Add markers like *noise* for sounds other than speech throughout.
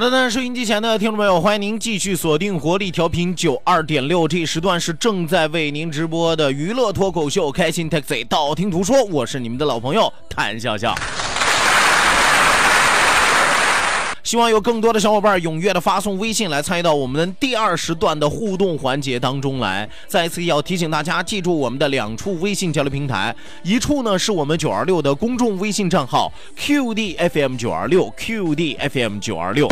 好的呢，收音机前的听众朋友，欢迎您继续锁定活力调频九二点六，这时段是正在为您直播的娱乐脱口秀《开心 Taxi》，道听途说，我是你们的老朋友谭笑笑。希望有更多的小伙伴踊跃的发送微信来参与到我们第二时段的互动环节当中来。再次要提醒大家，记住我们的两处微信交流平台，一处呢是我们九二六的公众微信账号 QDFM 九二六 QDFM 九二六，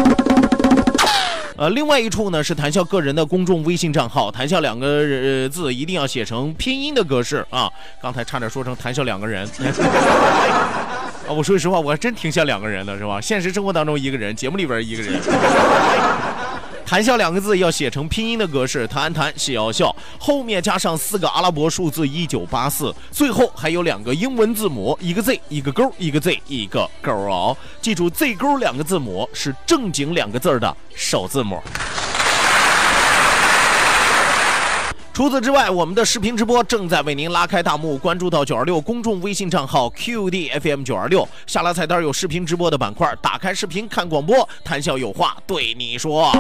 呃，另外一处呢是谈笑个人的公众微信账号，谈笑两个字一定要写成拼音的格式啊！刚才差点说成谈笑两个人。啊，我说实话，我还真挺像两个人的，是吧？现实生活当中一个人，节目里边一个人。*laughs* 谈笑两个字要写成拼音的格式，谈谈笑笑，后面加上四个阿拉伯数字一九八四，最后还有两个英文字母，一个 Z 一个勾，一个 Z 一个勾哦。记住，Z 勾两个字母是正经两个字的首字母。除此之外，我们的视频直播正在为您拉开大幕。关注到九二六公众微信账号 QDFM 九二六，下拉菜单有视频直播的板块，打开视频看广播，谈笑有话对你说。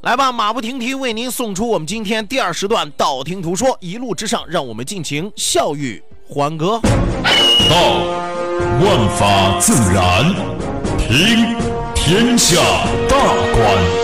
来吧，马不停蹄为您送出我们今天第二时段道听途说，一路之上，让我们尽情笑语欢歌。道，万法自然；听，天下大观。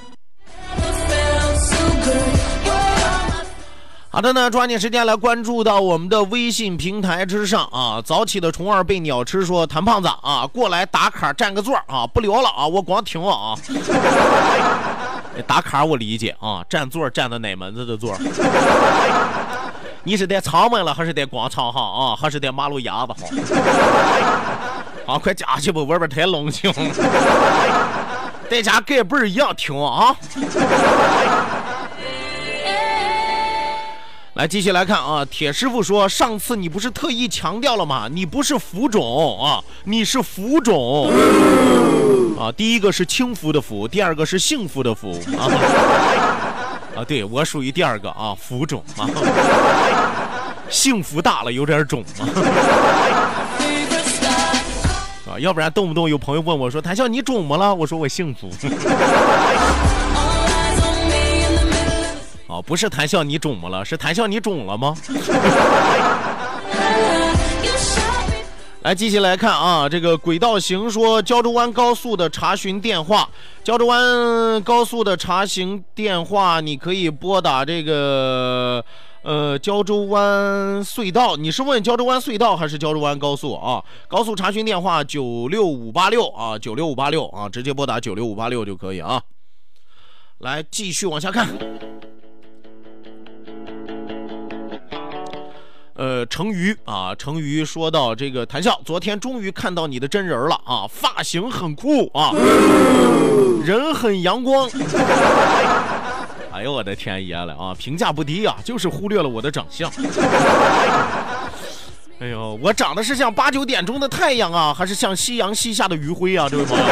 好的呢，抓紧时间来关注到我们的微信平台之上啊！早起的虫儿被鸟吃，说谭胖子啊，过来打卡占个座啊！不聊了啊，我光听啊！*laughs* 打卡我理解啊，占座占的哪门子的座？*laughs* 你是在厂门了，还是在广场上啊？还是在马路牙子上？*laughs* 啊，快加去吧，外边太冷清了，在家盖被一样听啊！来，继续来看啊！铁师傅说，上次你不是特意强调了吗？你不是浮肿啊，你是浮肿啊！第一个是轻浮的浮，第二个是幸福的福啊！啊，*laughs* 对我属于第二个啊，浮肿啊，幸福大了有点肿啊！啊，要不然动不动有朋友问我说：“谭笑，你肿么了？”我说：“我幸福。”哦，不是谈笑你肿么了？是谈笑你肿了吗？*laughs* 来，继续来看啊，这个轨道行说，胶州湾高速的查询电话，胶州湾高速的查询电话，你可以拨打这个呃胶州湾隧道。你是问胶州湾隧道还是胶州湾高速啊？高速查询电话九六五八六啊，九六五八六啊，直接拨打九六五八六就可以啊。来，继续往下看。呃，成瑜啊，成瑜说到这个谈笑，昨天终于看到你的真人了啊，发型很酷啊，*laughs* 人很阳光。*laughs* 哎呦我的天爷了啊，评价不低啊，就是忽略了我的长相。*laughs* 哎呦，我长得是像八九点钟的太阳啊，还是像夕阳西下的余晖啊，这位朋友？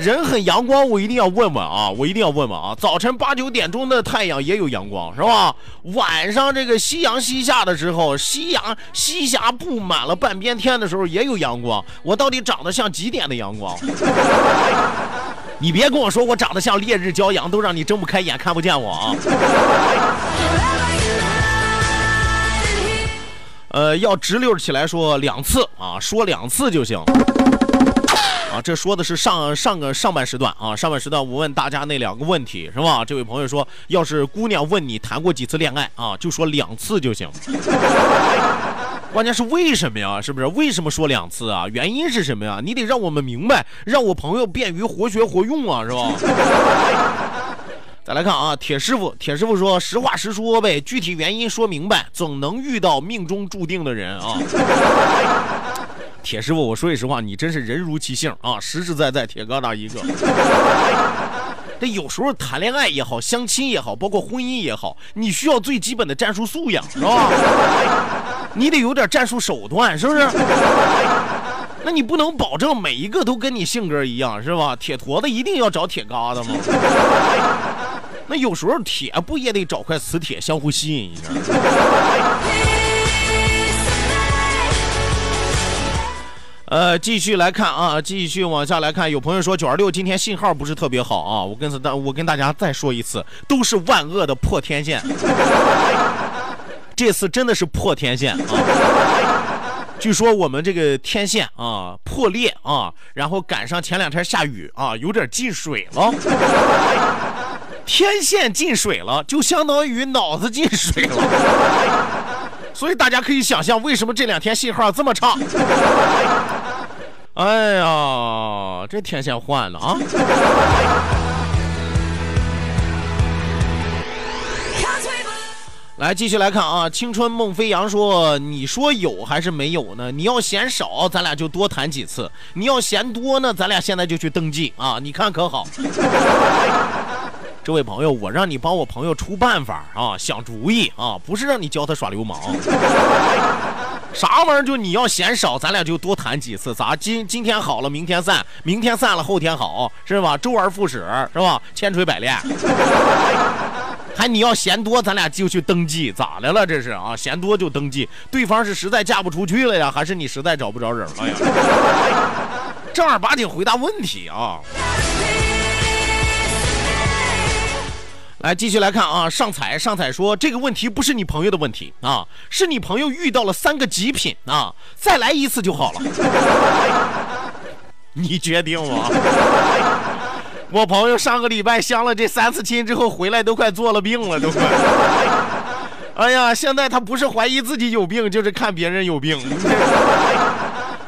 人很阳光，我一定要问问啊，我一定要问问啊。早晨八九点钟的太阳也有阳光，是吧？晚上这个夕阳西下的时候，夕阳西霞布满了半边天的时候也有阳光。我到底长得像几点的阳光？*laughs* 你别跟我说我长得像烈日骄阳，都让你睁不开眼看不见我啊！呃，要直溜起来说两次啊，说两次就行。这说的是上上个上半时段啊，上半时段我问大家那两个问题是吧？这位朋友说，要是姑娘问你谈过几次恋爱啊，就说两次就行。*laughs* 关键是为什么呀？是不是？为什么说两次啊？原因是什么呀？你得让我们明白，让我朋友便于活学活用啊，是吧？*laughs* 再来看啊，铁师傅，铁师傅说实话实说呗，具体原因说明白，总能遇到命中注定的人啊。铁师傅，我说句实话，你真是人如其姓啊，实实在在铁疙瘩一个。*laughs* 这有时候谈恋爱也好，相亲也好，包括婚姻也好，你需要最基本的战术素养，是吧？*laughs* 你得有点战术手段，是不是？那你不能保证每一个都跟你性格一样，是吧？铁坨子一定要找铁疙瘩吗？*laughs* 那有时候铁不也得找块磁铁相互吸引一下？呃，继续来看啊，继续往下来看。有朋友说九二六今天信号不是特别好啊，我跟大我跟大家再说一次，都是万恶的破天线。*laughs* 这次真的是破天线啊！据说我们这个天线啊破裂啊，然后赶上前两天下雨啊，有点进水了。天线进水了，就相当于脑子进水了。*laughs* 所以大家可以想象，为什么这两天信号这么差？哎呀，这天线换了啊！*laughs* 来，继续来看啊！青春梦飞扬说：“你说有还是没有呢？你要嫌少，咱俩就多谈几次；你要嫌多呢，咱俩现在就去登记啊！你看可好？” *laughs* 这位朋友，我让你帮我朋友出办法啊，想主意啊，不是让你教他耍流氓。啥玩意儿？就你要嫌少，咱俩就多谈几次。咋今今天好了，明天散；明天散了，后天好，是吧？周而复始，是吧？千锤百炼。*laughs* 还你要嫌多，咱俩就去登记，咋的了？这是啊，嫌多就登记。对方是实在嫁不出去了呀，还是你实在找不着人了呀？*laughs* 正儿八经回答问题啊！来，继续来看啊！上彩上彩说这个问题不是你朋友的问题啊，是你朋友遇到了三个极品啊，再来一次就好了。*laughs* 你决定吗？*laughs* 我朋友上个礼拜相了这三次亲之后回来都快做了病了，都快。*laughs* 哎呀，现在他不是怀疑自己有病，就是看别人有病，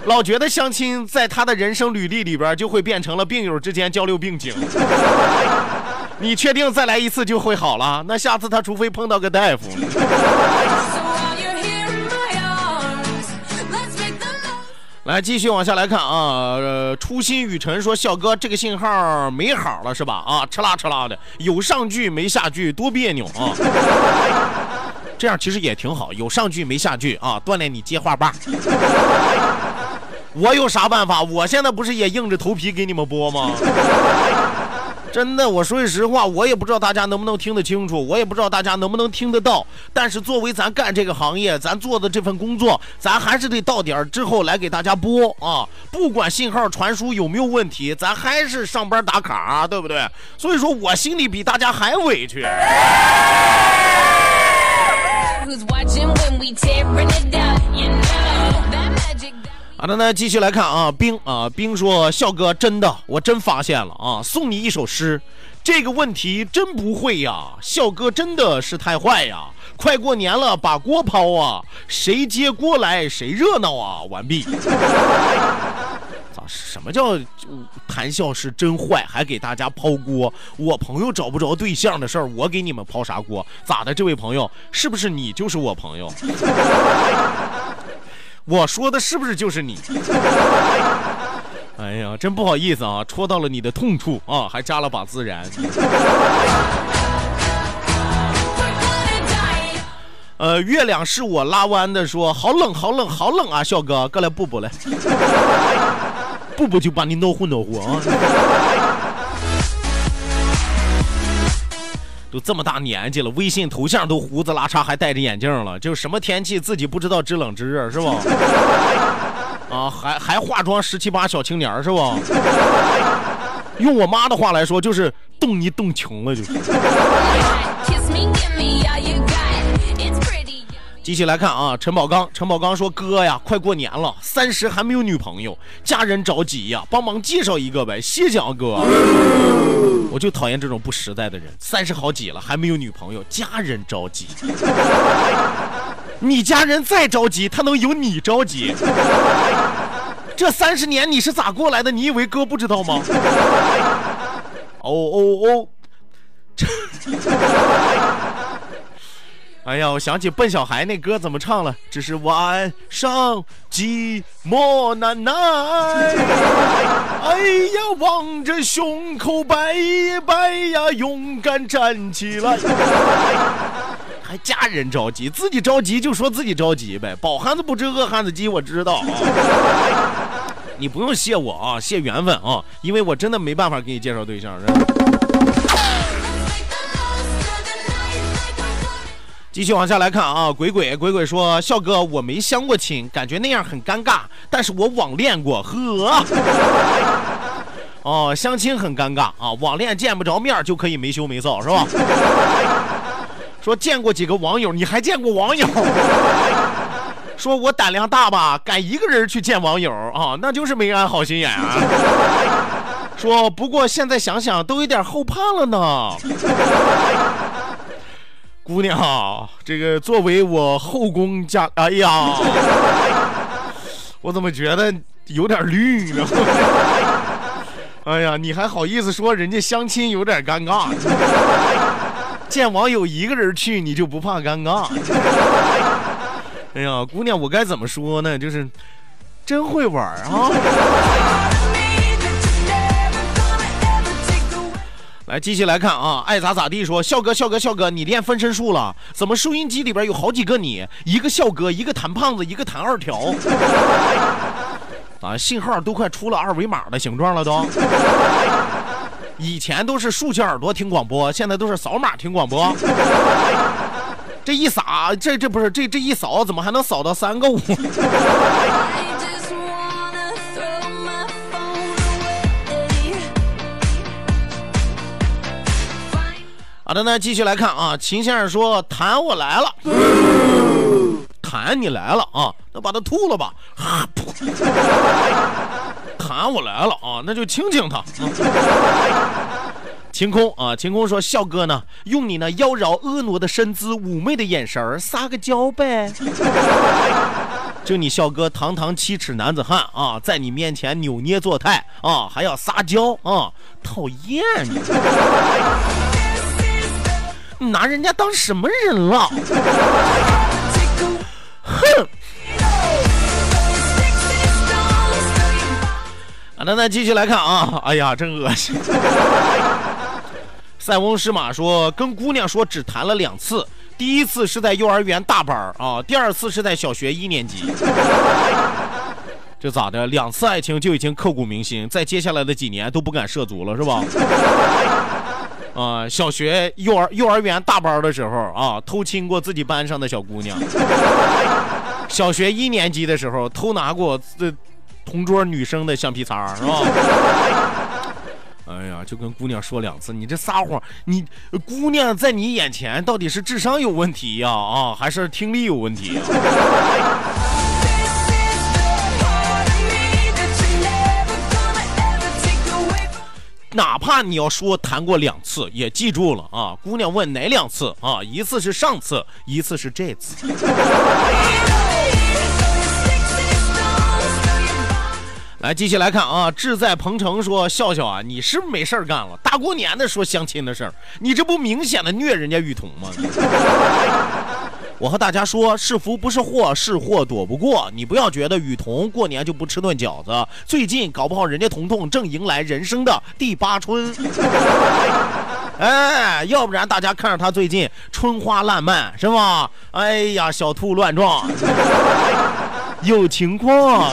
老觉得相亲在他的人生履历里边就会变成了病友之间交流病情。你确定再来一次就会好了？那下次他除非碰到个大夫。来，继续往下来看啊。初心雨辰说：“笑哥，这个信号没好了是吧？啊，吃啦吃啦的，有上句没下句，多别扭啊。*laughs* 这样其实也挺好，有上句没下句啊，锻炼你接话棒。*laughs* 我有啥办法？我现在不是也硬着头皮给你们播吗？”真的，我说句实话，我也不知道大家能不能听得清楚，我也不知道大家能不能听得到。但是作为咱干这个行业，咱做的这份工作，咱还是得到点儿之后来给大家播啊。不管信号传输有没有问题，咱还是上班打卡，对不对？所以说我心里比大家还委屈。好的，那继续来看啊，冰啊，冰说，笑哥，真的，我真发现了啊，送你一首诗，这个问题真不会呀，笑哥真的是太坏呀，快过年了，把锅抛啊，谁接锅来谁热闹啊，完毕。*laughs* 咋？什么叫谈笑是真坏，还给大家抛锅？我朋友找不着对象的事儿，我给你们抛啥锅？咋的？这位朋友，是不是你就是我朋友？*laughs* 我说的是不是就是你？*laughs* 哎呀，真不好意思啊，戳到了你的痛处啊，还加了把孜然。呃，月亮是我拉弯的，说好冷，好冷，好冷啊，笑哥，过来补补来。*laughs* 步步就把你恼火恼火啊！都这么大年纪了，微信头像都胡子拉碴，还戴着眼镜了，就什么天气自己不知道知冷知热是吧？*laughs* 啊，还还化妆十七八小青年是吧？用我妈的话来说，就是动你动穷了，就是。继续来看啊，陈宝刚，陈宝刚说：“哥呀，快过年了，三十还没有女朋友，家人着急呀，帮忙介绍一个呗，谢谢啊哥。”我就讨厌这种不实在的人，三十好几了还没有女朋友，家人着急。你家人再着急，他能有你着急？这三十年你是咋过来的？你以为哥不知道吗？哦哦哦！这哎呀，我想起笨小孩那歌怎么唱了？只是晚上寂寞难耐。哎呀，望着胸口白一摆呀，勇敢站起来。还家人着急，自己着急就说自己着急呗。饱汉子不知饿汉子饥，我知道。啊你不用谢我啊，谢缘分啊，因为我真的没办法给你介绍对象。继续往下来看啊，鬼鬼鬼鬼说：“笑哥，我没相过亲，感觉那样很尴尬。但是我网恋过，呵。*laughs* 哦，相亲很尴尬啊，网恋见不着面就可以没羞没臊，是吧？*laughs* 说见过几个网友，你还见过网友？*laughs* 说我胆量大吧，敢一个人去见网友啊，那就是没安好心眼啊。说不过现在想想都有点后怕了呢。”姑娘，这个作为我后宫家，哎呀，*laughs* 我怎么觉得有点绿呢？*laughs* 哎呀，你还好意思说人家相亲有点尴尬？见网友一个人去，你就不怕尴尬？哎呀，姑娘，我该怎么说呢？就是真会玩啊！来，继续来看啊，爱咋咋地说，笑哥，笑哥，笑哥，你练分身术了？怎么收音机里边有好几个你？一个笑哥，一个弹胖子，一个弹二条。*laughs* 啊，信号都快出了二维码的形状了都。以前都是竖起耳朵听广播，现在都是扫码听广播。这一撒，这这不是这这一扫，怎么还能扫到三个五？好的呢，继续来看啊。秦先生说：“痰我来了，痰你来了啊，那把它吐了吧。*laughs* 痰我来了啊，那就亲亲他。晴空啊，晴空说：笑哥呢，用你那妖娆婀娜的身姿、妩媚的眼神撒个娇呗。就你笑哥堂堂七尺男子汉啊，在你面前扭捏作态啊，还要撒娇啊，讨厌你。”拿人家当什么人了？哼！啊，那那继续来看啊！哎呀，真恶心！塞翁失马说，跟姑娘说只谈了两次，第一次是在幼儿园大班啊，第二次是在小学一年级。这咋的？两次爱情就已经刻骨铭心，在接下来的几年都不敢涉足了，是吧？啊，小学、幼儿、幼儿园大班的时候啊，偷亲过自己班上的小姑娘。小学一年级的时候，偷拿过这同桌女生的橡皮擦，是吧？*laughs* 哎呀，就跟姑娘说两次，你这撒谎，你姑娘在你眼前到底是智商有问题呀，啊，还是听力有问题？哪怕你要说谈过两次，也记住了啊！姑娘问哪两次啊？一次是上次，一次是这次。来，继续来看啊！志在鹏程说：“笑笑啊，你是不是没事干了？大过年的说相亲的事儿，你这不明显的虐人家雨桐吗？”我和大家说，是福不是祸，是祸躲不过。你不要觉得雨桐过年就不吃顿饺子，最近搞不好人家彤彤正迎来人生的第八春。*laughs* 哎，要不然大家看着他最近春花烂漫是吧？哎呀，小兔乱撞，*laughs* 有情况。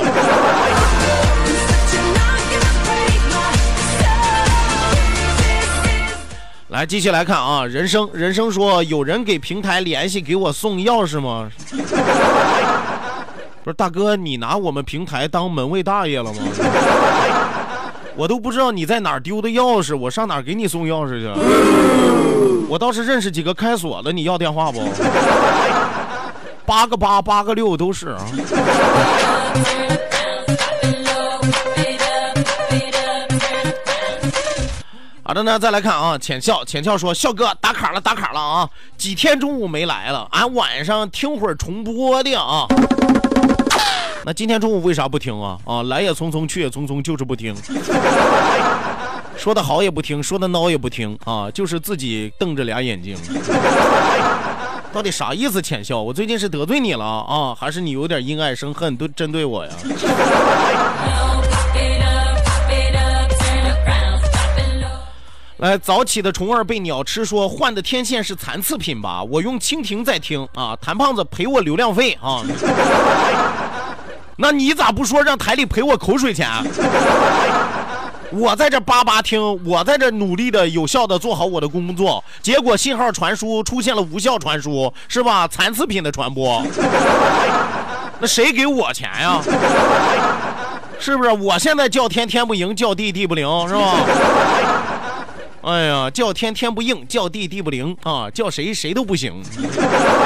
来，继续来看啊，人生人生说有人给平台联系给我送钥匙吗？*laughs* 不是大哥，你拿我们平台当门卫大爷了吗？我都不知道你在哪丢的钥匙，我上哪给你送钥匙去？我倒是认识几个开锁的，你要电话不？八个八，八个六都是啊。好的呢，再来看啊，浅笑浅笑说，笑哥打卡了打卡了啊，几天中午没来了，俺晚上听会儿重播的啊。那今天中午为啥不听啊？啊，来也匆匆去也匆匆，就是不听。说的好也不听，说的孬也不听啊，就是自己瞪着俩眼睛。到底啥意思？浅笑，我最近是得罪你了啊，还是你有点因爱生恨，都针对我呀？来，早起的虫儿被鸟吃，说换的天线是残次品吧？我用蜻蜓在听啊，谭胖子赔我流量费啊。*laughs* 那你咋不说让台里赔我口水钱？*laughs* 我在这叭叭听，我在这努力的、有效的做好我的工作，结果信号传输出现了无效传输，是吧？残次品的传播，*laughs* 那谁给我钱呀？是不是？我现在叫天天不应，叫地地不灵，是吧？哎呀，叫天天不应，叫地地不灵啊，叫谁谁都不行，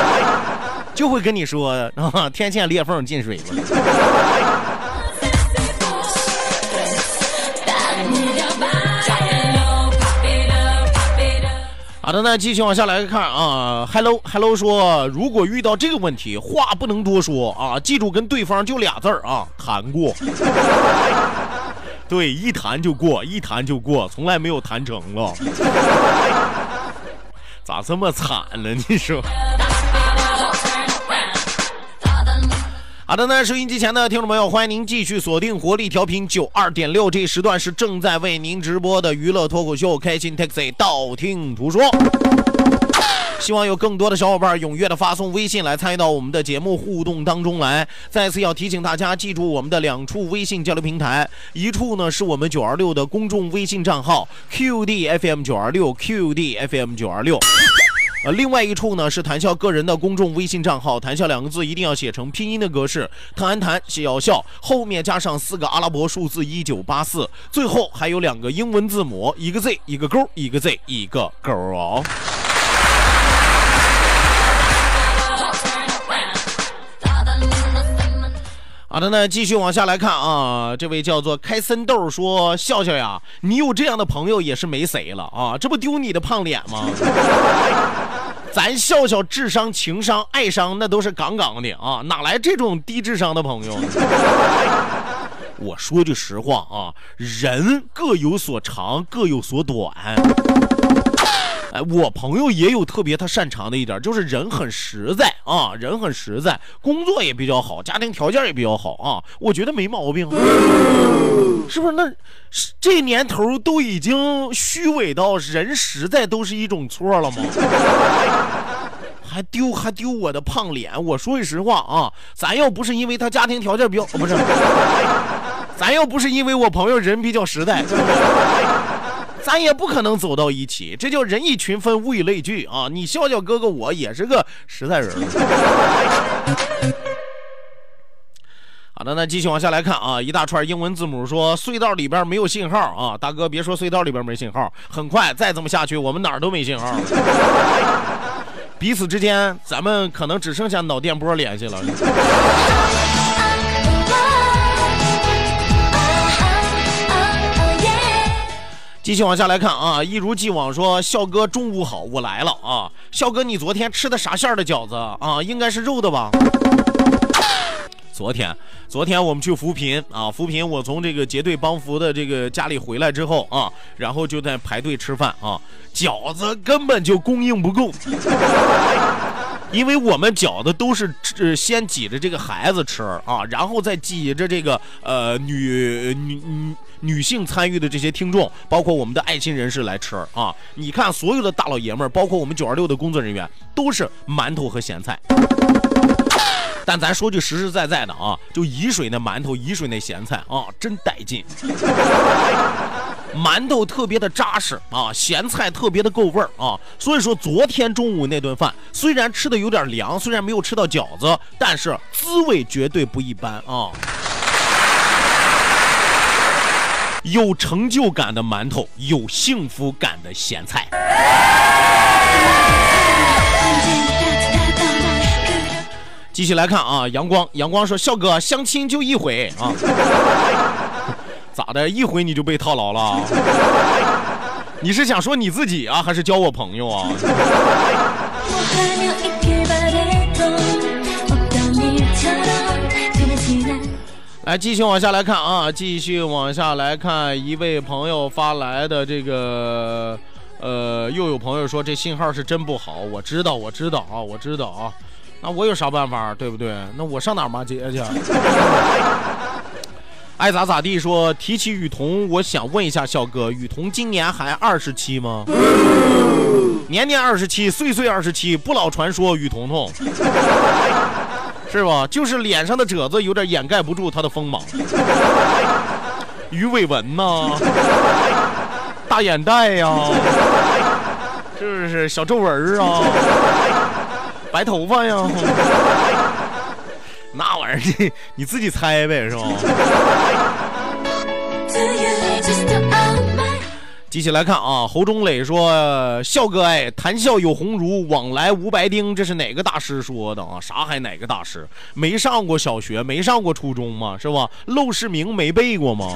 *laughs* 就会跟你说啊，天堑裂缝进水了。好的，那继续往下来看啊，Hello Hello 说，如果遇到这个问题，话不能多说啊，记住跟对方就俩字儿啊，谈过。对，一谈就过，一谈就过，从来没有谈成了。咋这么惨呢？你说？好的，那收音机前的听众朋友，欢迎您继续锁定活力调频九二点六，这时段是正在为您直播的娱乐脱口秀《开心 Taxi》，道听途说。希望有更多的小伙伴踊跃的发送微信来参与到我们的节目互动当中来。再次要提醒大家，记住我们的两处微信交流平台，一处呢是我们九二六的公众微信账号 QDFM 九二六 QDFM 九二六。呃，另外一处呢是谈笑个人的公众微信账号，谈笑两个字一定要写成拼音的格式，谈谈笑笑，后面加上四个阿拉伯数字一九八四，最后还有两个英文字母，一个 Z 一个勾，一个 Z 一个勾哦。好的，那继续往下来看啊，这位叫做开森豆说：“笑笑呀，你有这样的朋友也是没谁了啊，这不丢你的胖脸吗？*laughs* 咱笑笑智商、情商、爱商那都是杠杠的啊，哪来这种低智商的朋友？*laughs* 我说句实话啊，人各有所长，各有所短。”哎，我朋友也有特别他擅长的一点，就是人很实在啊，人很实在，工作也比较好，家庭条件也比较好啊，我觉得没毛病，是不是？那这年头都已经虚伪到人实在都是一种错了吗？*laughs* 还丢还丢我的胖脸？我说句实话啊，咱要不是因为他家庭条件比较，不是，咱要不是因为我朋友人比较实在。咱也不可能走到一起，这叫人以群分，物以类聚啊！你笑笑哥哥，我也是个实在人。*laughs* 好的，那继续往下来看啊，一大串英文字母说隧道里边没有信号啊！大哥别说隧道里边没信号，很快再这么下去，我们哪儿都没信号。*laughs* 彼此之间，咱们可能只剩下脑电波联系了。继续往下来看啊，一如既往说，笑哥中午好，我来了啊。笑哥，你昨天吃的啥馅的饺子啊？应该是肉的吧？昨天，昨天我们去扶贫啊，扶贫，我从这个结对帮扶的这个家里回来之后啊，然后就在排队吃饭啊，饺子根本就供应不够。因为我们饺子都是呃先挤着这个孩子吃啊，然后再挤着这个呃女女女女性参与的这些听众，包括我们的爱心人士来吃啊。你看所有的大老爷们儿，包括我们九二六的工作人员，都是馒头和咸菜。但咱说句实实在在的啊，就沂水那馒头，沂水那咸菜啊，真带劲。馒头特别的扎实啊，咸菜特别的够味儿啊。所以说昨天中午那顿饭虽然吃的有点凉，虽然没有吃到饺子，但是滋味绝对不一般啊。有成就感的馒头，有幸福感的咸菜。继续来看啊，阳光，阳光说：“笑哥，相亲就一回啊，咋的？一回你就被套牢了？*laughs* 你是想说你自己啊，还是交我朋友啊？”来，继续往下来看啊，继续往下来看，一位朋友发来的这个，呃，又有朋友说这信号是真不好，我知道，我知道啊，我知道啊，那我有啥办法，对不对？那我上哪骂街去？*laughs* 爱咋咋地。说提起雨桐，我想问一下小哥，雨桐今年还二十七吗？年年二十七，岁岁二十七，不老传说雨桐桐。是吧？就是脸上的褶子有点掩盖不住他的锋芒。鱼尾纹呐，大眼袋呀，是不是小皱纹啊？白头发呀？那玩意儿你自己猜呗，是吧？继续来看啊，侯忠磊说：“笑哥哎，谈笑有鸿儒，往来无白丁，这是哪个大师说的啊？啥还哪个大师？没上过小学，没上过初中吗？是吧？陋室铭没背过吗？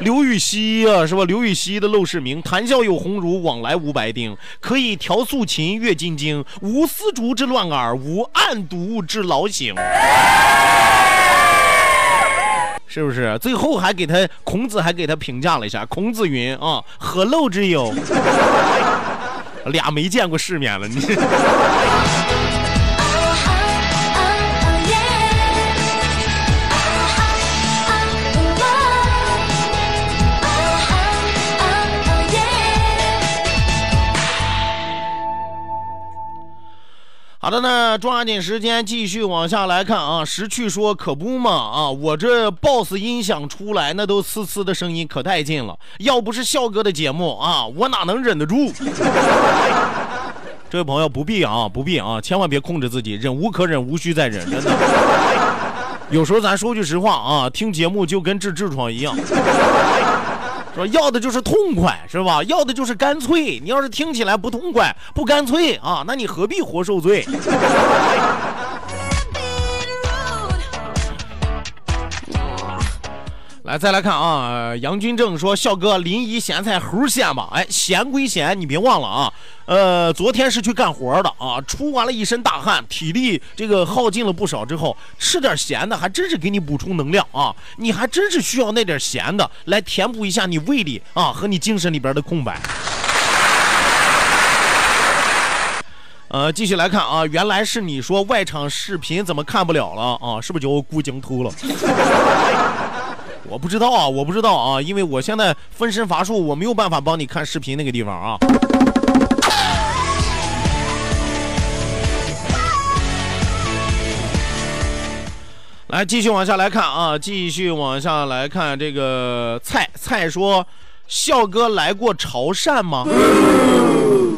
刘禹锡呀，是吧？刘禹锡的《陋室铭》：谈笑有鸿儒，往来无白丁，可以调素琴，阅金经，无丝竹之乱耳，无案牍之劳形。”是不是？最后还给他孔子还给他评价了一下。孔子云啊，何陋之有？俩没见过世面了，你。好的呢，抓紧时间继续往下来看啊。识趣说可不嘛啊，我这 BOSS 音响出来那都呲呲的声音可带劲了，要不是笑哥的节目啊，我哪能忍得住？*laughs* 这位朋友不必啊，不必啊，千万别控制自己，忍无可忍，无需再忍，真的。有时候咱说句实话啊，听节目就跟治痔疮一样。说要的就是痛快，是吧？要的就是干脆。你要是听起来不痛快、不干脆啊，那你何必活受罪？*laughs* 来，再来看啊，杨军正说：“笑哥，临沂咸菜齁咸吧？哎，咸归咸，你别忘了啊。呃，昨天是去干活的啊，出完了一身大汗，体力这个耗尽了不少之后，吃点咸的还真是给你补充能量啊。你还真是需要那点咸的来填补一下你胃里啊和你精神里边的空白。呃，继续来看啊，原来是你说外场视频怎么看不了了啊？是不是就孤镜秃了？”我不知道啊，我不知道啊，因为我现在分身乏术，我没有办法帮你看视频那个地方啊。来，继续往下来看啊，继续往下来看这个菜菜说，笑哥来过潮汕吗？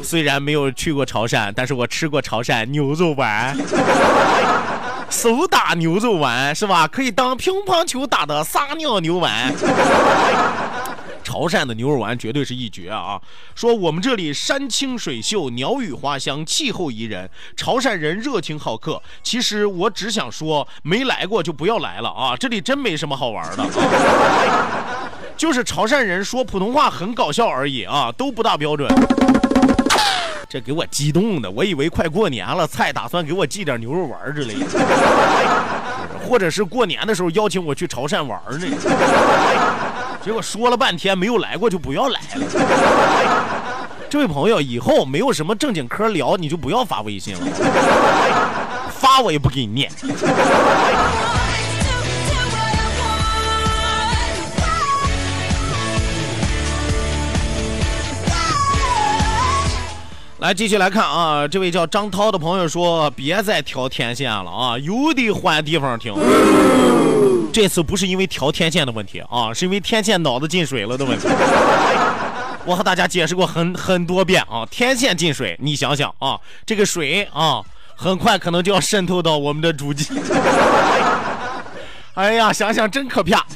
虽然没有去过潮汕，但是我吃过潮汕牛肉丸。*laughs* 手打牛肉丸是吧？可以当乒乓球打的撒尿牛丸。*laughs* 潮汕的牛肉丸绝对是一绝啊！说我们这里山清水秀，鸟语花香，气候宜人，潮汕人热情好客。其实我只想说，没来过就不要来了啊！这里真没什么好玩的，*laughs* 就是潮汕人说普通话很搞笑而已啊，都不大标准。这给我激动的，我以为快过年了，菜打算给我寄点牛肉丸之类的，或者是过年的时候邀请我去潮汕玩呢。结果说了半天没有来过，就不要来了。这位朋友，以后没有什么正经嗑聊，你就不要发微信了，发我也不给你念。来，继续来看啊，这位叫张涛的朋友说：“别再调天线了啊，有的换地方听。”这次不是因为调天线的问题啊，是因为天线脑子进水了的问题。*laughs* 我和大家解释过很很多遍啊，天线进水，你想想啊，这个水啊，很快可能就要渗透到我们的主机。*laughs* 哎呀，想想真可怕。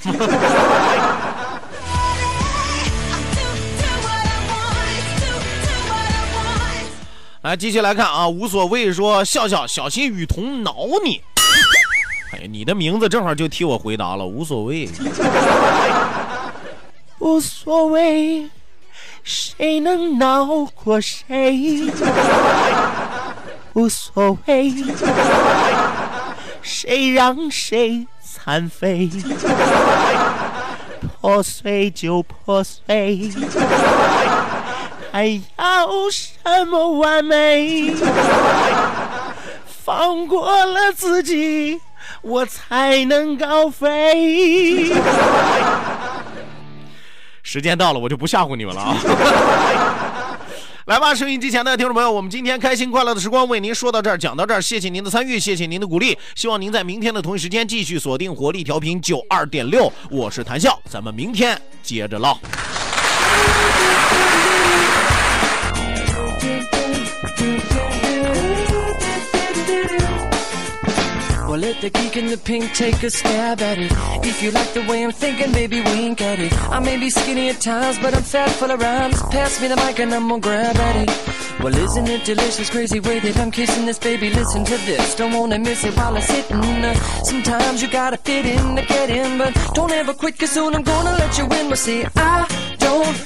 来，继续来看啊，无所谓说笑笑，小心雨桐挠你。*laughs* 哎呀，你的名字正好就替我回答了，无所谓，*laughs* 无所谓，谁能挠过谁？*laughs* 无所谓，谁让谁残废？破碎就破碎。还要什么完美？放过了自己，我才能高飞。时间到了，我就不吓唬你们了啊！*laughs* 来吧，收音机前的听众朋友，我们今天开心快乐的时光为您说到这儿，讲到这儿，谢谢您的参与，谢谢您的鼓励，希望您在明天的同一时间继续锁定活力调频九二点六，我是谭笑，咱们明天接着唠。Well, let the geek in the pink take a stab at it. If you like the way I'm thinking, baby, wink at it. I may be skinny at times, but I'm fat full of rhymes. Pass me the mic and I'm gonna grab at it. Well, isn't it delicious, crazy way that I'm kissing this baby? Listen to this, don't wanna miss it while I'm sitting. Uh, sometimes you gotta fit in to get in, but don't ever quit, cause soon I'm gonna let you in. But see, I don't